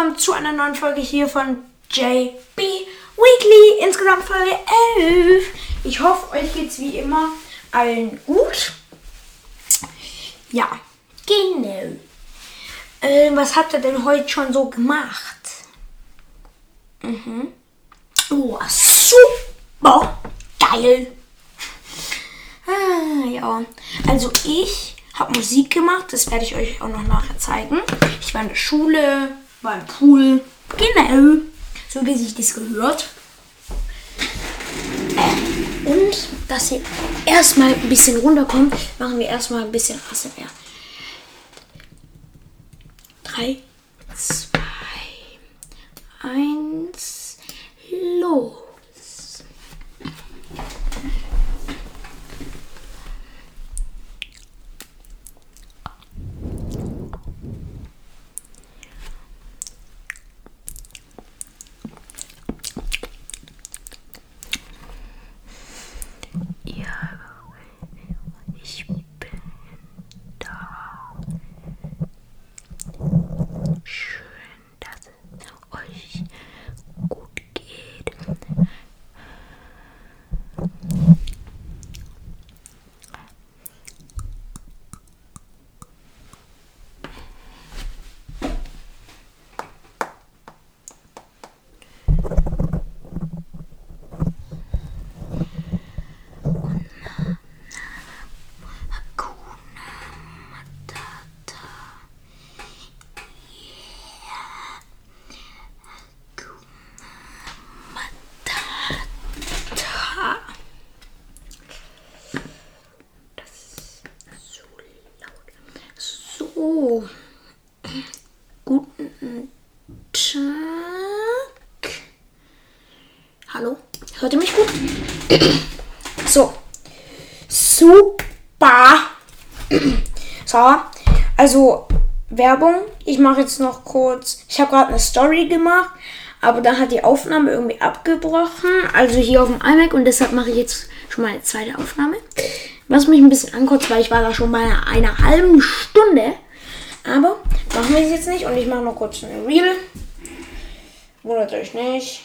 willkommen zu einer neuen Folge hier von JB Weekly. Insgesamt Folge 11. Ich hoffe, euch geht's wie immer allen gut. Ja, genau. Äh, was habt ihr denn heute schon so gemacht? Mhm. Oh, super geil. Ah, ja. Also ich habe Musik gemacht, das werde ich euch auch noch nachher zeigen. Ich war in der Schule, war im Pool, genau, so wie sich das gehört. Äh, und dass ihr erstmal ein bisschen runterkommt, machen wir erstmal ein bisschen ASMR. 3, 2, 1, los. Guten Tag. Hallo? Hört ihr mich gut? So. Super. So, also Werbung. Ich mache jetzt noch kurz. Ich habe gerade eine Story gemacht, aber dann hat die Aufnahme irgendwie abgebrochen. Also hier auf dem iMac und deshalb mache ich jetzt schon mal eine zweite Aufnahme. Was mich ein bisschen ankotzt, weil ich war da schon bei einer halben Stunde. Aber machen wir es jetzt nicht und ich mache noch kurz eine Reel. Wundert euch nicht.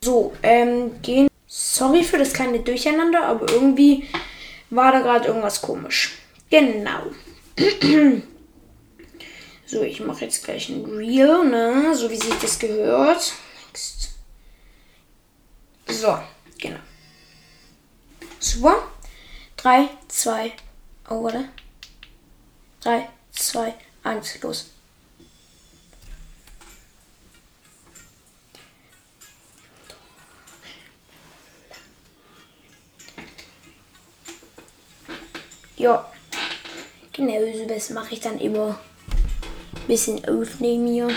So, ähm, gehen. Sorry für das kleine Durcheinander, aber irgendwie war da gerade irgendwas komisch. Genau. so, ich mache jetzt gleich ein Reel, ne? So wie sich das gehört. Next. So, genau. Super. 3, 2, oh, warte. 3, 2, 1, los. Ja, genau so das mache ich dann immer. Bisschen aufnehmen hier.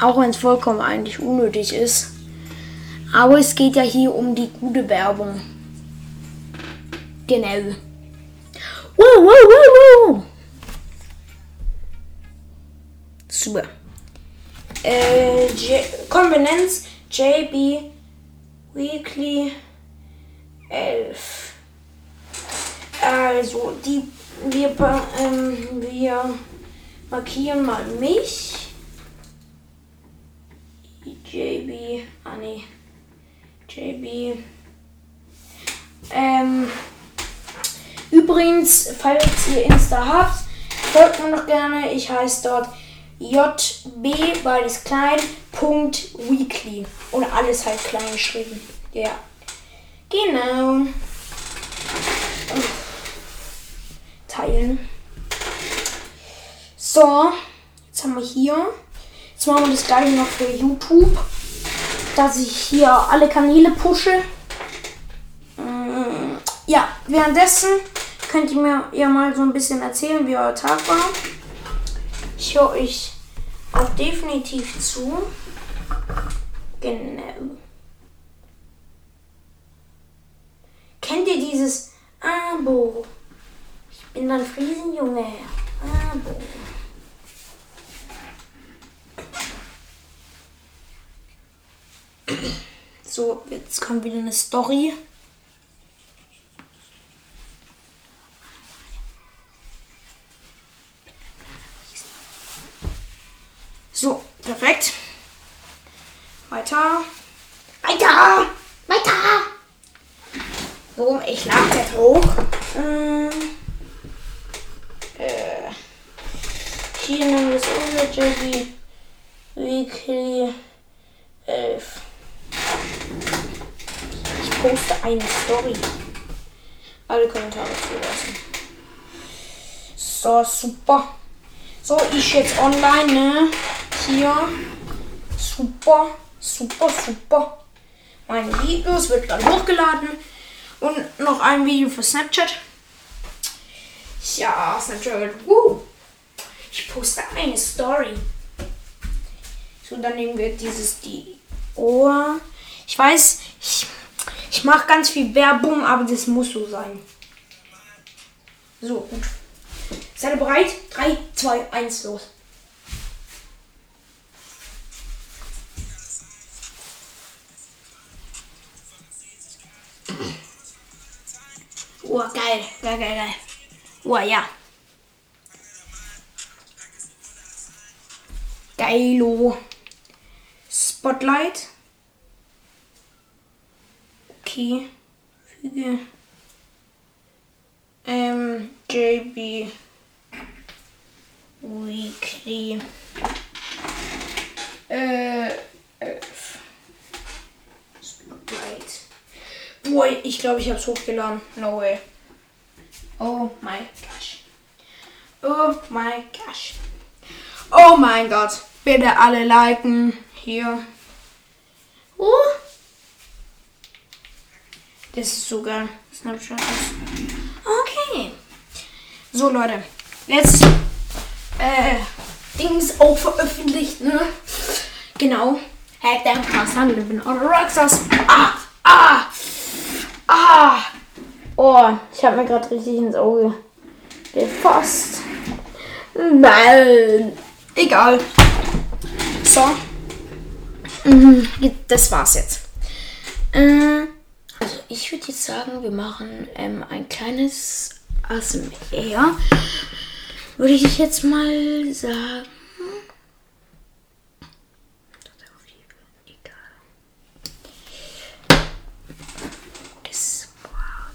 Auch wenn es vollkommen eigentlich unnötig ist. Aber es geht ja hier um die gute Werbung. Genau. Wow, wow, wow, wow. Super. Äh, J Konvenanz JB Weekly 11. Also, die, wir, ähm, wir markieren mal mich. JB, ah nee, JB. Ähm, übrigens, falls ihr Insta habt, folgt mir noch gerne. Ich heiße dort JB, beides klein, Punkt Weekly. Und alles halt klein geschrieben. Ja. Genau. Teilen. So, jetzt haben wir hier. Jetzt machen wir das gleiche noch für YouTube. Dass ich hier alle Kanäle pushe. Mm, Ja, währenddessen könnt ihr mir ja mal so ein bisschen erzählen, wie euer Tag war. Ich höre euch auch definitiv zu. Genau. Kennt ihr dieses Abo? Ich bin dann Friesenjunge. Abo. So, jetzt kommt wieder eine Story. So, perfekt. Weiter. Weiter! Weiter! So, ich lag jetzt hoch. Ähm, äh, hier nehmen wir es um mit Jiggy Weekly 11. Poste eine Story. Alle Kommentare zulassen. So, super. So, ich jetzt online, ne? Hier. Super, super, super. Meine Videos wird dann hochgeladen. Und noch ein Video für Snapchat. Ja, Snapchat. Woo. Ich poste eine Story. So, dann nehmen wir dieses die Ohr. Ich weiß, ich, ich mache ganz viel Werbung, aber das muss so sein. So, gut. Seid ihr bereit? 3, 2, 1, los. Oh, geil, geil, geil, geil. Oh, ja. Geilo. Spotlight. Okay. Füge. Ähm, JB Weekly. Äh. Spotlight. Boah, ich glaube, ich habe es hochgeladen. No way. Oh my gosh. Oh my gosh. Oh mein Gott. Bitte alle liken. Hier. Uh. Ist so geil. Snapchat ist. Okay. So, Leute. Jetzt. Äh. Dings auch veröffentlicht, ne? Genau. Hack them cars living on Rockstars. Ah! Ah! Ah! Oh, ich habe mir gerade richtig ins Auge gefasst. Nein. Egal. So. Mhm, Das war's jetzt. Äh, also ich würde jetzt sagen, wir machen ähm, ein kleines ASMR. Würde ich jetzt mal sagen. Egal. Das war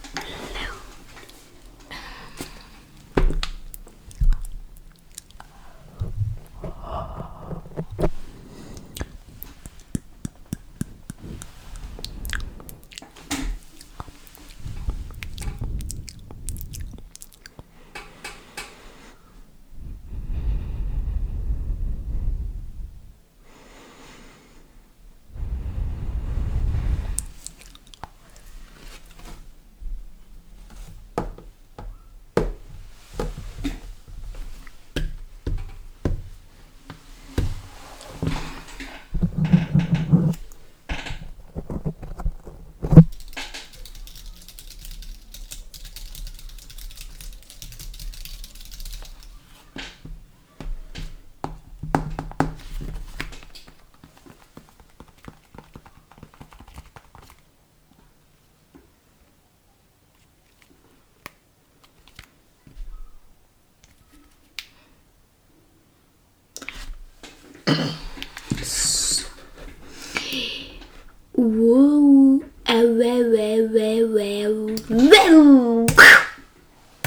Wow. Äh, wow, wow, wow, wow. Wow.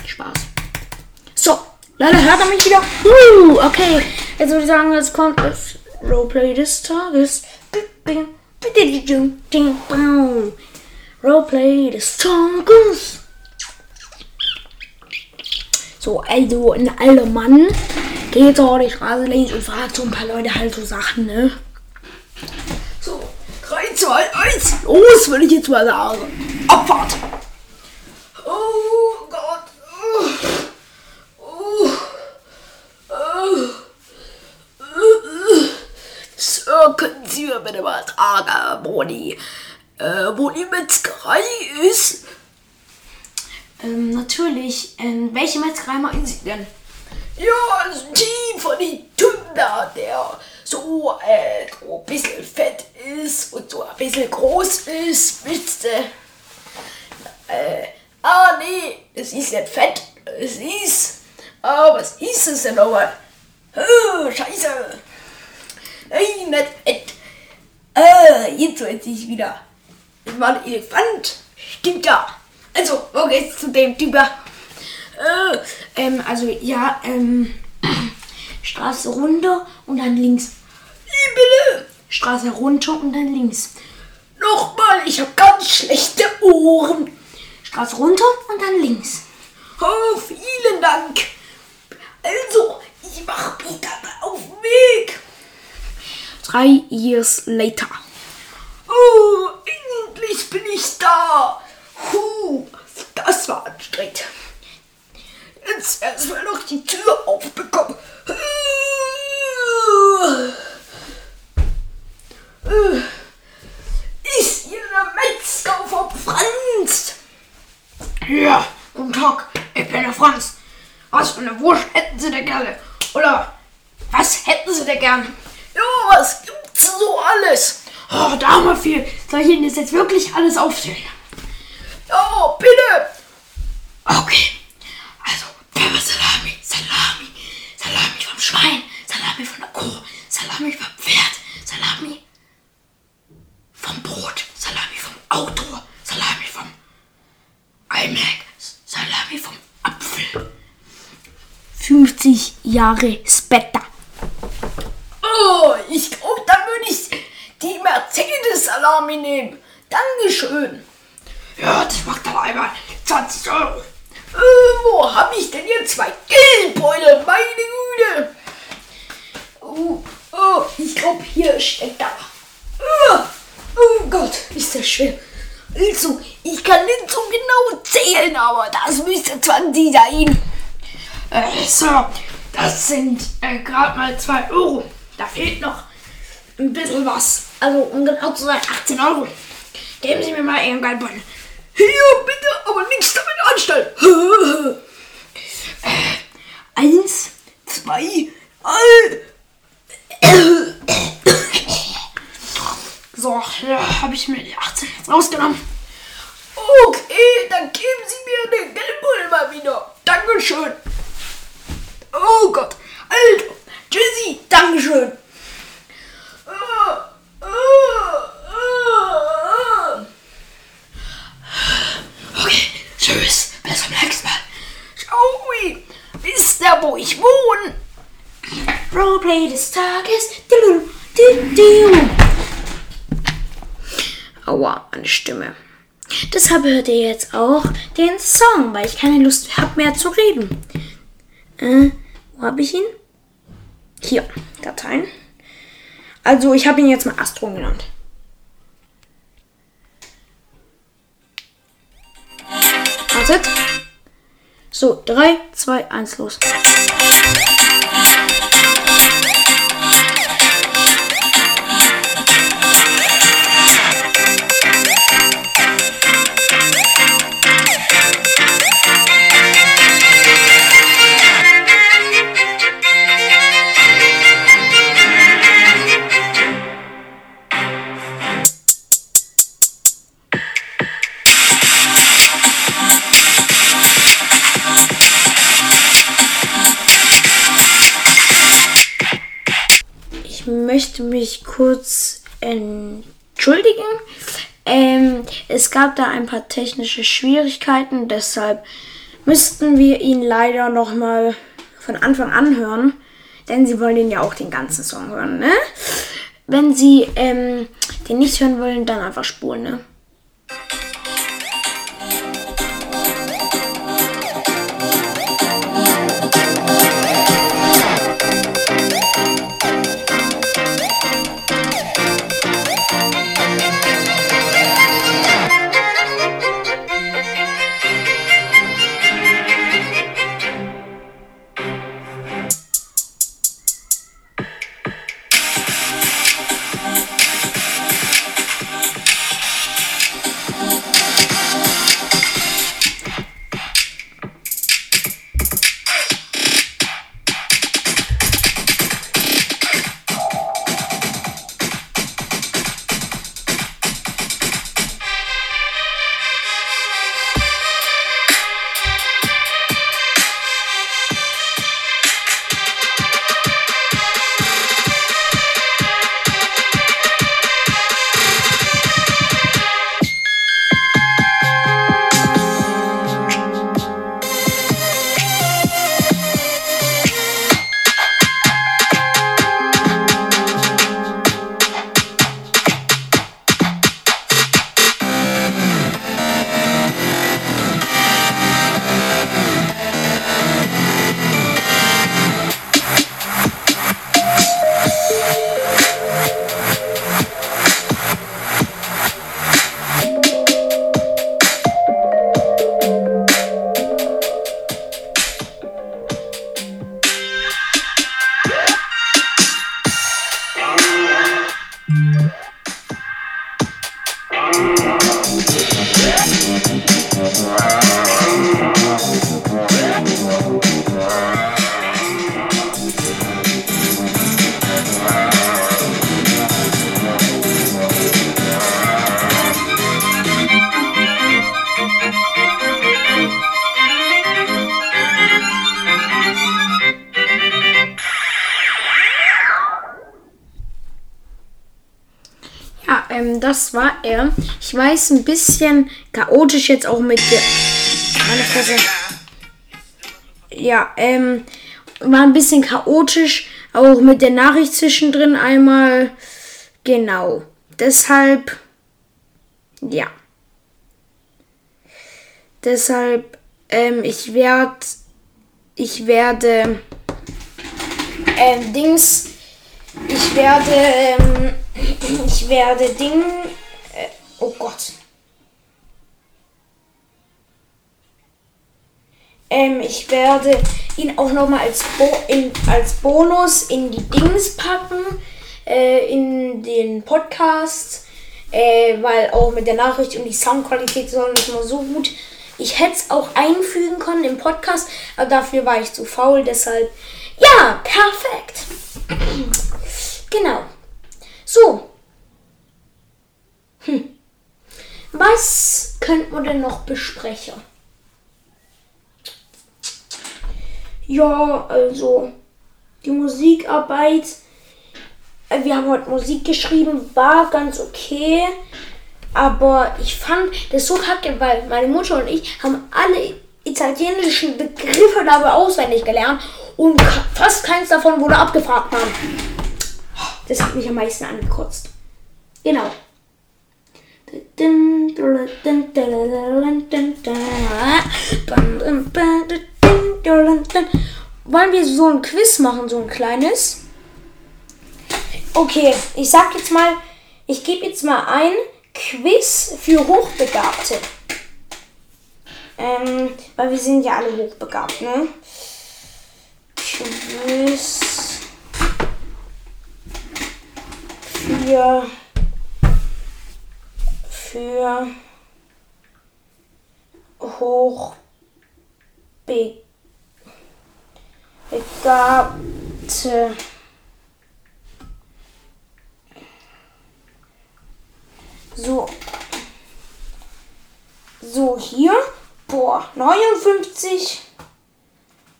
Spaß. So, leider hört er mich wieder. Okay, jetzt würde ich sagen, jetzt kommt das Roleplay des Tages. Roleplay des Tages. So, also ein alter Mann geht so durch Straße und fragt so ein paar Leute halt so Sachen, ne? So, 3, 2, 1, los, würde ich jetzt mal sagen. Abfahrt! Oh Gott! Oh. Oh. Oh. So, können Sie mir bitte mal sagen, wo die, äh, wo die Metzgerei ist? Ähm, natürlich. Ähm, welche Metzgerei meinen Sie denn? Ja, also die von die Tünder, der so, äh, so ein bisschen fett ist und so ein bisschen groß ist, wisst ihr? Äh, ah, nee, es ist nicht fett, es ist, ah, was ist es denn nochmal? Oh, scheiße. Nein, nicht Ed. Äh, jetzt weiß ich wieder. Das war ein Elefant. Stimmt ja. Also, wo geht's zu dem Typ? Äh, ähm, also ja, ähm, Straße runter und dann links. Bitte? Straße runter und dann links. Nochmal, ich habe ganz schlechte Ohren. Straße runter und dann links. Oh, vielen Dank. Also, ich mach mich dann auf den Weg. Drei years later. Oh, endlich bin ich da. Puh, das war anstrengend. Jetzt erstmal noch die Tür aufbekommen. Ist hier der Metzger vom Franz? Ja, guten Tag, ich bin der Franz. Was für eine Wurst hätten Sie denn gerne? Oder was hätten Sie denn gern? Ja, was gibt's so alles? Oh, da haben wir viel. Soll ich Ihnen das jetzt wirklich alles aufzählen? Ja, bitte. Okay. Also, Pfeffersalami, Salami, Salami vom Schwein, Salami von der Kuh, Salami vom Pferd, Salami vom Brot, Salami vom Auto, Salami vom iMac, Salami vom Apfel. 50 Jahre später. Oh, ich glaube, dann würde ich die Mercedes-Salami nehmen. Dankeschön. Ja, das macht aber einmal 20 Euro. Äh, wo habe ich denn jetzt zwei Geldbeutel? Meine Güte. Oh, oh ich glaube, hier steckt da. Oh, oh Gott, ist das schwer. Also, ich kann nicht so genau zählen, aber das müsste 20 sein. Äh, Sir, das sind äh, gerade mal 2 Euro. Da fehlt noch ein bisschen was. Also, um genau zu sein, 18 Euro. Geben Sie mir mal Ihren Geldbeutel. Hier, bitte, aber nichts damit anstellen. Eins, Zwei, all. So, ja, habe ich mir die 18 jetzt rausgenommen. Okay, dann geben Sie mir den Geldbeutel mal wieder. Dankeschön. Oh Gott. Alter. Dankeschön. Ah, ah, ah. Okay, tschüss, bis zum nächsten Mal. Joey, wisst ihr, wo ich wohne? Roleplay des Tages. Dilu, di, diu. Aua, meine Stimme. Deshalb hört ihr jetzt auch den Song, weil ich keine Lust habe mehr zu reden. Äh, wo habe ich ihn? Hier, Dateien. Also, ich habe ihn jetzt mal Astro genannt. Wartet. So, 3, 2, 1, los. Möchte mich kurz entschuldigen. Ähm, es gab da ein paar technische Schwierigkeiten, deshalb müssten wir ihn leider nochmal von Anfang an hören, denn Sie wollen den ja auch den ganzen Song hören, ne? Wenn Sie ähm, den nicht hören wollen, dann einfach spulen, ne? Weiß, ein bisschen chaotisch jetzt auch mit der. Meine Fresse. Ja, ähm, war ein bisschen chaotisch, auch mit der Nachricht zwischendrin einmal. Genau. Deshalb. Ja. Deshalb, ähm, ich werde. Ich werde. Ähm, Dings. Ich werde. Ähm, ich werde Ding. Oh Gott. Ähm, ich werde ihn auch nochmal als, Bo in, als Bonus in die Dings packen. Äh, in den Podcast. Äh, weil auch mit der Nachricht und die Soundqualität ist nicht immer so gut. Ich hätte es auch einfügen können im Podcast, aber dafür war ich zu faul, deshalb. Ja, perfekt. genau. So. Hm. Was könnte man denn noch besprechen? Ja, also die Musikarbeit. Äh, wir haben heute Musik geschrieben, war ganz okay. Aber ich fand das so kacke, weil meine Mutter und ich haben alle italienischen Begriffe dabei auswendig gelernt und fast keins davon wurde abgefragt, Mann. Das hat mich am meisten angekotzt. Genau. Wollen wir so ein Quiz machen, so ein kleines? Okay, ich sag jetzt mal, ich gebe jetzt mal ein Quiz für Hochbegabte. Ähm, weil wir sind ja alle hochbegabt, ne? Quiz für für hochbegabte So. So, hier. Boah, 59.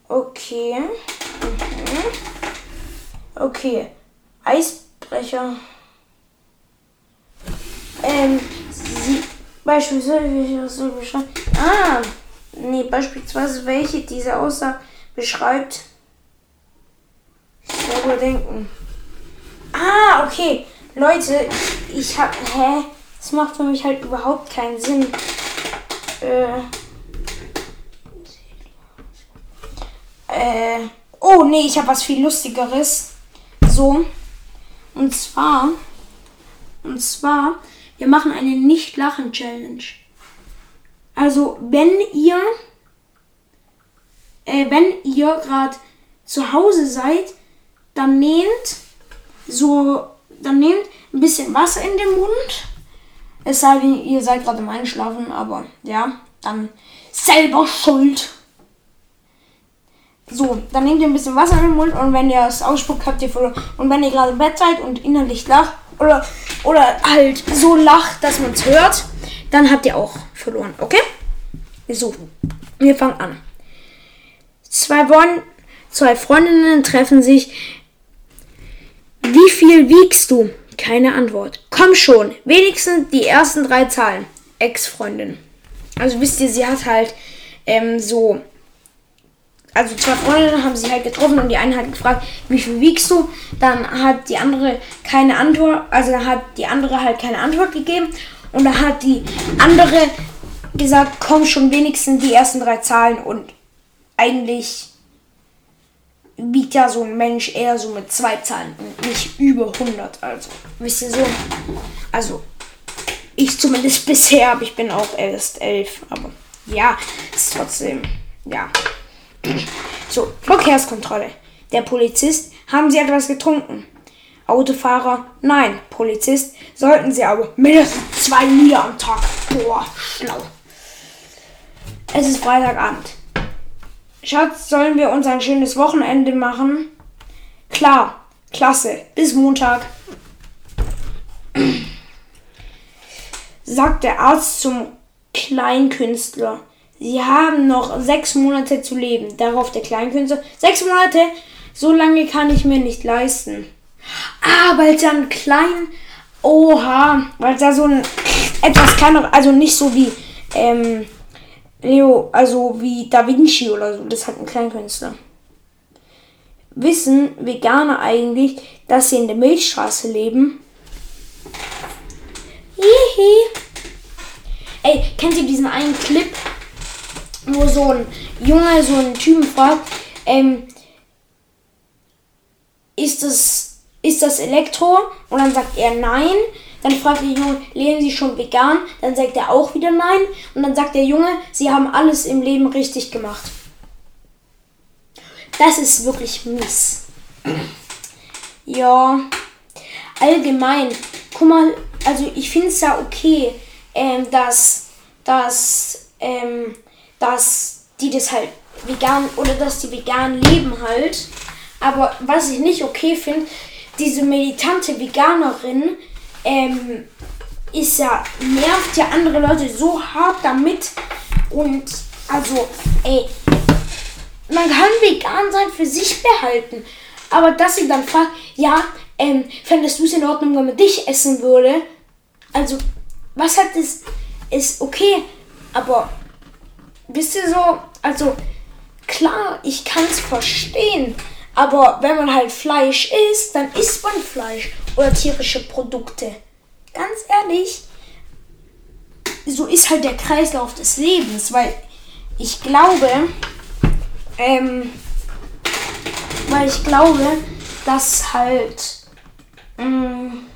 Okay. Mhm. Okay. Eisbrecher. Ähm, sie, beispielsweise, Ah, nee, beispielsweise welche diese Aussage beschreibt. Wohl denken. Ah, okay. Leute, ich hab, hä? Das macht für mich halt überhaupt keinen Sinn. Äh. Äh. Oh, nee, ich habe was viel Lustigeres. So. Und zwar. Und zwar, wir machen eine Nicht-Lachen-Challenge. Also, wenn ihr. Äh, wenn ihr gerade zu Hause seid, dann nehmt so. Dann nehmt ein bisschen Wasser in den Mund es sei denn, ihr seid gerade im Einschlafen, aber ja, dann selber schuld. So, dann nehmt ihr ein bisschen Wasser in den Mund und wenn ihr es ausspuckt, habt ihr verloren. Und wenn ihr gerade im Bett seid und innerlich lacht oder, oder halt so lacht, dass man es hört, dann habt ihr auch verloren, okay? So, wir fangen an. Zwei, Bon zwei Freundinnen treffen sich. Wie viel wiegst du? Keine Antwort. Komm schon, wenigstens die ersten drei Zahlen. Ex-Freundin. Also wisst ihr, sie hat halt ähm, so. Also zwei Freundinnen haben sie halt getroffen und die eine hat gefragt, wie viel wiegst du? Dann hat die andere keine Antwort, also hat die andere halt keine Antwort gegeben und da hat die andere gesagt, komm schon wenigstens die ersten drei Zahlen und eigentlich wiegt ja so ein Mensch eher so mit zwei Zahlen und nicht über 100. Also, wisst ihr so? Also, ich zumindest bisher, aber ich bin auch erst elf. Aber ja, ist trotzdem, ja. So, Verkehrskontrolle. Der Polizist, haben Sie etwas getrunken? Autofahrer, nein. Polizist, sollten Sie aber mindestens zwei Liter am Tag. Boah, schlau. Es ist Freitagabend. Schatz, sollen wir uns ein schönes Wochenende machen? Klar, klasse. Bis Montag. Sagt der Arzt zum Kleinkünstler. Sie haben noch sechs Monate zu leben. Darauf der Kleinkünstler. Sechs Monate? So lange kann ich mir nicht leisten. Ah, weil es ja ein klein. Oha, weil da so ein etwas kleiner, also nicht so wie ähm, Leo, also wie Da Vinci oder so, das hat ein Kleinkünstler. Wissen Veganer eigentlich, dass sie in der Milchstraße leben? Hihi. Ey, kennt ihr diesen einen Clip, wo so ein Junge so einen Typen fragt, ähm, ist das, ist das Elektro? Und dann sagt er nein. Dann fragt der Junge, leben Sie schon vegan? Dann sagt er auch wieder nein. Und dann sagt der Junge, Sie haben alles im Leben richtig gemacht. Das ist wirklich mies. Ja, allgemein. Guck mal, also ich finde es ja okay, ähm, dass, dass, ähm, dass die das halt vegan oder dass die vegan leben halt. Aber was ich nicht okay finde, diese militante Veganerin ähm, ist ja, nervt ja andere Leute so hart damit. Und also, ey, man kann vegan sein für sich behalten. Aber dass sie dann fragt, ja, ähm, fändest du es in Ordnung, wenn man dich essen würde? Also, was hat das? Ist okay, aber wisst ihr so, also klar, ich kann es verstehen, aber wenn man halt Fleisch isst, dann isst man Fleisch oder tierische Produkte. Ganz ehrlich, so ist halt der Kreislauf des Lebens, weil ich glaube, ähm, weil ich glaube, dass halt, ähm,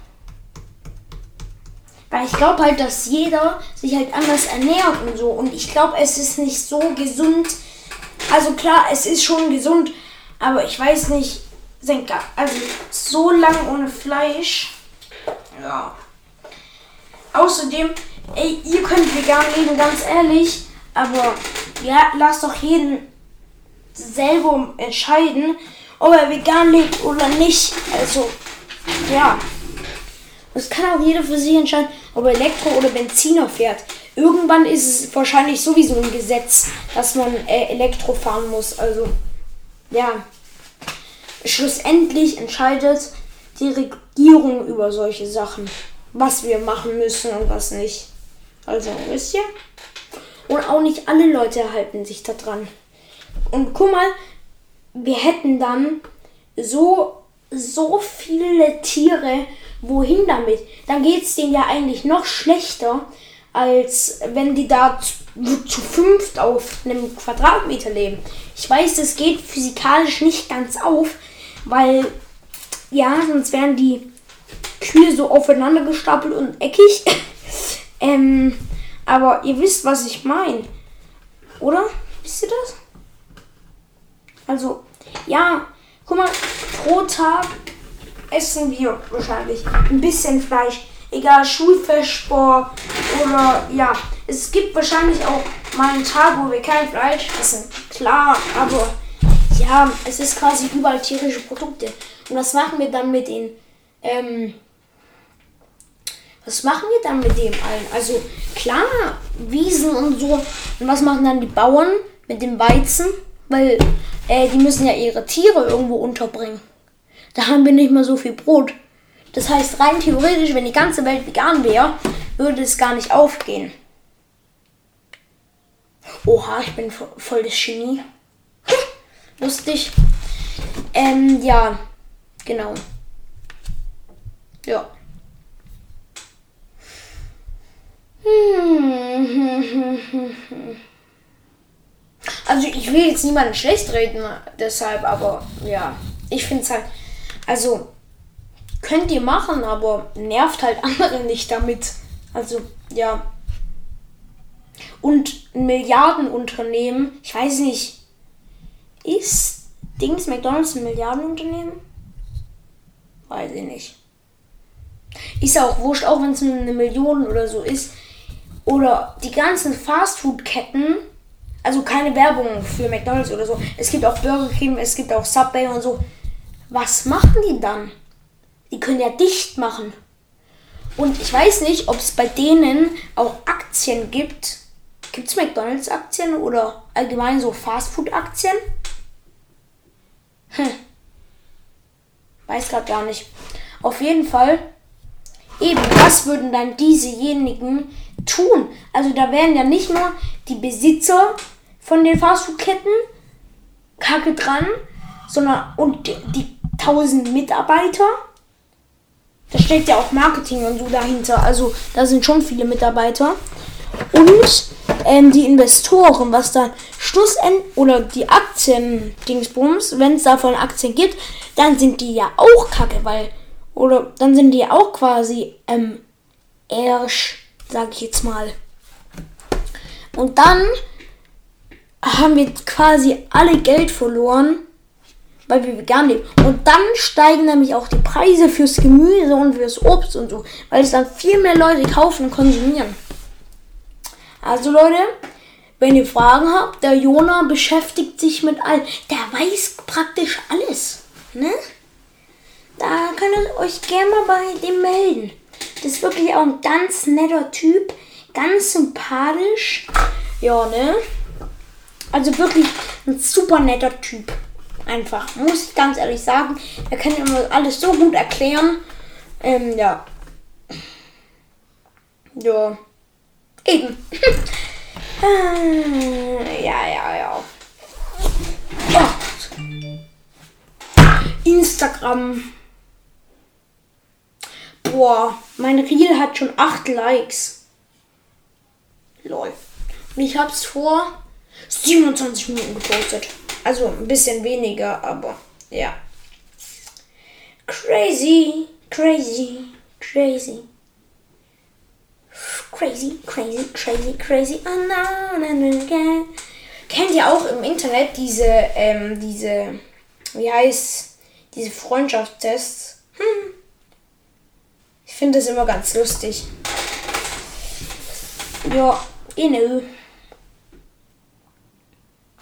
weil ich glaube halt, dass jeder sich halt anders ernährt und so. Und ich glaube, es ist nicht so gesund. Also klar, es ist schon gesund, aber ich weiß nicht, also so lang ohne Fleisch. Ja. Außerdem, ey, ihr könnt vegan leben, ganz ehrlich. Aber ja, lasst doch jeden selber entscheiden, ob er vegan lebt oder nicht. Also, ja. Das kann auch jeder für sich entscheiden, ob er Elektro oder Benziner fährt. Irgendwann ist es wahrscheinlich sowieso ein Gesetz, dass man äh, Elektro fahren muss. Also, ja. Schlussendlich entscheidet die Regierung über solche Sachen. Was wir machen müssen und was nicht. Also, wisst ihr? Und auch nicht alle Leute halten sich da dran. Und guck mal, wir hätten dann so, so viele Tiere. Wohin damit? Dann geht es denen ja eigentlich noch schlechter, als wenn die da zu, zu fünft auf einem Quadratmeter leben. Ich weiß, das geht physikalisch nicht ganz auf, weil ja, sonst wären die Kühe so aufeinander gestapelt und eckig. ähm, aber ihr wisst, was ich meine. Oder? Wisst ihr das? Also, ja, guck mal, pro Tag essen wir wahrscheinlich ein bisschen Fleisch. Egal, Schulfestsport oder ja, es gibt wahrscheinlich auch mal einen Tag, wo wir kein Fleisch essen. Klar, aber ja, es ist quasi überall tierische Produkte. Und was machen wir dann mit den, ähm, was machen wir dann mit dem allen? Also klar, Wiesen und so. Und was machen dann die Bauern mit dem Weizen? Weil äh, die müssen ja ihre Tiere irgendwo unterbringen. Da haben wir nicht mehr so viel Brot. Das heißt, rein theoretisch, wenn die ganze Welt vegan wäre, würde es gar nicht aufgehen. Oha, ich bin voll das Genie. Lustig. Ähm, ja, genau. Ja. Also ich will jetzt niemanden schlecht reden, deshalb, aber ja, ich finde es halt, also könnt ihr machen, aber nervt halt andere nicht damit. Also ja. Und ein Milliardenunternehmen, ich weiß nicht, ist Dings McDonalds ein Milliardenunternehmen? Weiß ich nicht. Ist ja auch wurscht, auch wenn es eine Million oder so ist. Oder die ganzen Fastfood-Ketten, also keine Werbung für McDonalds oder so. Es gibt auch Burger King, es gibt auch Subway und so. Was machen die dann? Die können ja dicht machen. Und ich weiß nicht, ob es bei denen auch Aktien gibt. Gibt es McDonalds-Aktien oder allgemein so Fastfood-Aktien? Hm. Weiß gerade gar nicht. Auf jeden Fall, Eben, was würden dann diesejenigen tun? Also da wären ja nicht nur die Besitzer von den Fastfood-Ketten kacke dran, sondern und die, die tausend Mitarbeiter. Da steckt ja auch Marketing und so dahinter. Also da sind schon viele Mitarbeiter. Und ähm, die Investoren, was dann Schlussend oder die Aktien-Dingsbums, wenn es davon Aktien gibt, dann sind die ja auch kacke, weil oder dann sind die auch quasi ähm, Ersch, sag ich jetzt mal. Und dann haben wir quasi alle Geld verloren, weil wir vegan leben. Und dann steigen nämlich auch die Preise fürs Gemüse und fürs Obst und so, weil es dann viel mehr Leute kaufen und konsumieren. Also Leute, wenn ihr Fragen habt, der Jona beschäftigt sich mit all, der weiß praktisch alles, ne? Da könnt ihr euch gerne mal bei dem melden. Das ist wirklich auch ein ganz netter Typ. Ganz sympathisch. Ja, ne? Also wirklich ein super netter Typ. Einfach. Muss ich ganz ehrlich sagen. Er kann immer alles so gut erklären. Ähm, ja. Ja. Eben. ja, ja, ja. ja. Instagram Boah, mein Reel hat schon 8 Likes. Lol. Und ich hab's vor 27 Minuten gepostet. Also ein bisschen weniger, aber ja. Crazy, crazy, crazy. Crazy, crazy, crazy, crazy. Oh, Kennt ihr auch im Internet diese, ähm, diese, wie heißt, diese Freundschaftstests? Hm. Ich finde es immer ganz lustig. Ja, inne.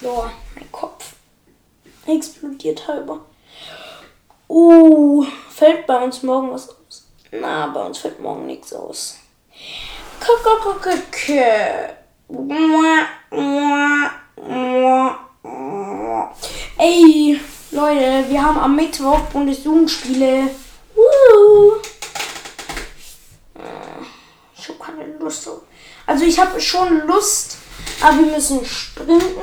Ja, mein Kopf explodiert halber. Uh, fällt bei uns morgen was aus? Na, bei uns fällt morgen nichts aus. Ey, Leute, wir haben am Mittwoch Bundesjugendspiele. Woo! keine Lust. Also ich habe schon Lust, aber wir müssen sprinten,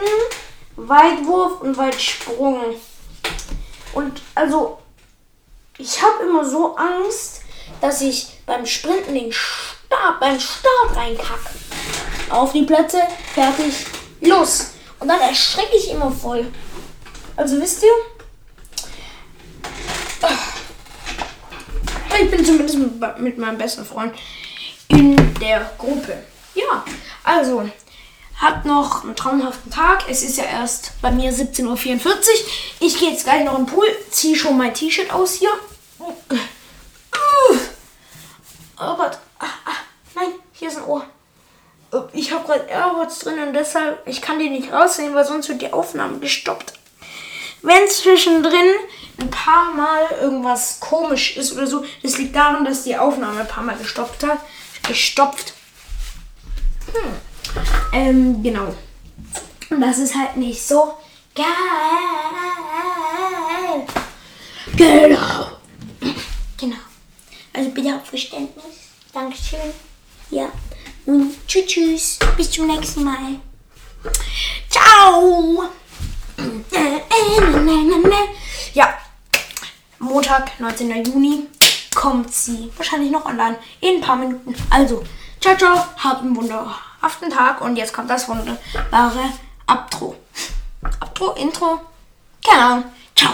Weitwurf und Weitsprung. Und also ich habe immer so Angst, dass ich beim Sprinten den Start, beim Start reinkacke. Auf die Plätze, fertig, los. Und dann erschrecke ich immer voll. Also wisst ihr? Ich bin zumindest mit meinem besten Freund in der Gruppe. Ja, also habt noch einen traumhaften Tag. Es ist ja erst bei mir 17.44 Uhr. Ich gehe jetzt gleich noch im Pool, ziehe schon mein T-Shirt aus hier. Oh Gott. Ah, ah, nein, hier ist ein Ohr. Habe gerade AirPods drin und deshalb, ich kann die nicht rausnehmen, weil sonst wird die Aufnahme gestoppt. Wenn zwischendrin ein paar Mal irgendwas komisch ist oder so, das liegt daran, dass die Aufnahme ein paar Mal gestoppt hat gestopft. Hm. Ähm, genau. Und das ist halt nicht so geil. Genau. Genau. Also bitte auf Verständnis. Dankeschön. Ja. Und tschüss, tschüss. Bis zum nächsten Mal. Ciao. Ja. Montag, 19. Juni kommt sie wahrscheinlich noch online in ein paar Minuten. Also, ciao, ciao, habt einen wunderhaften Tag und jetzt kommt das wunderbare Abtro. Abtro, Intro, keine Ahnung. Ciao.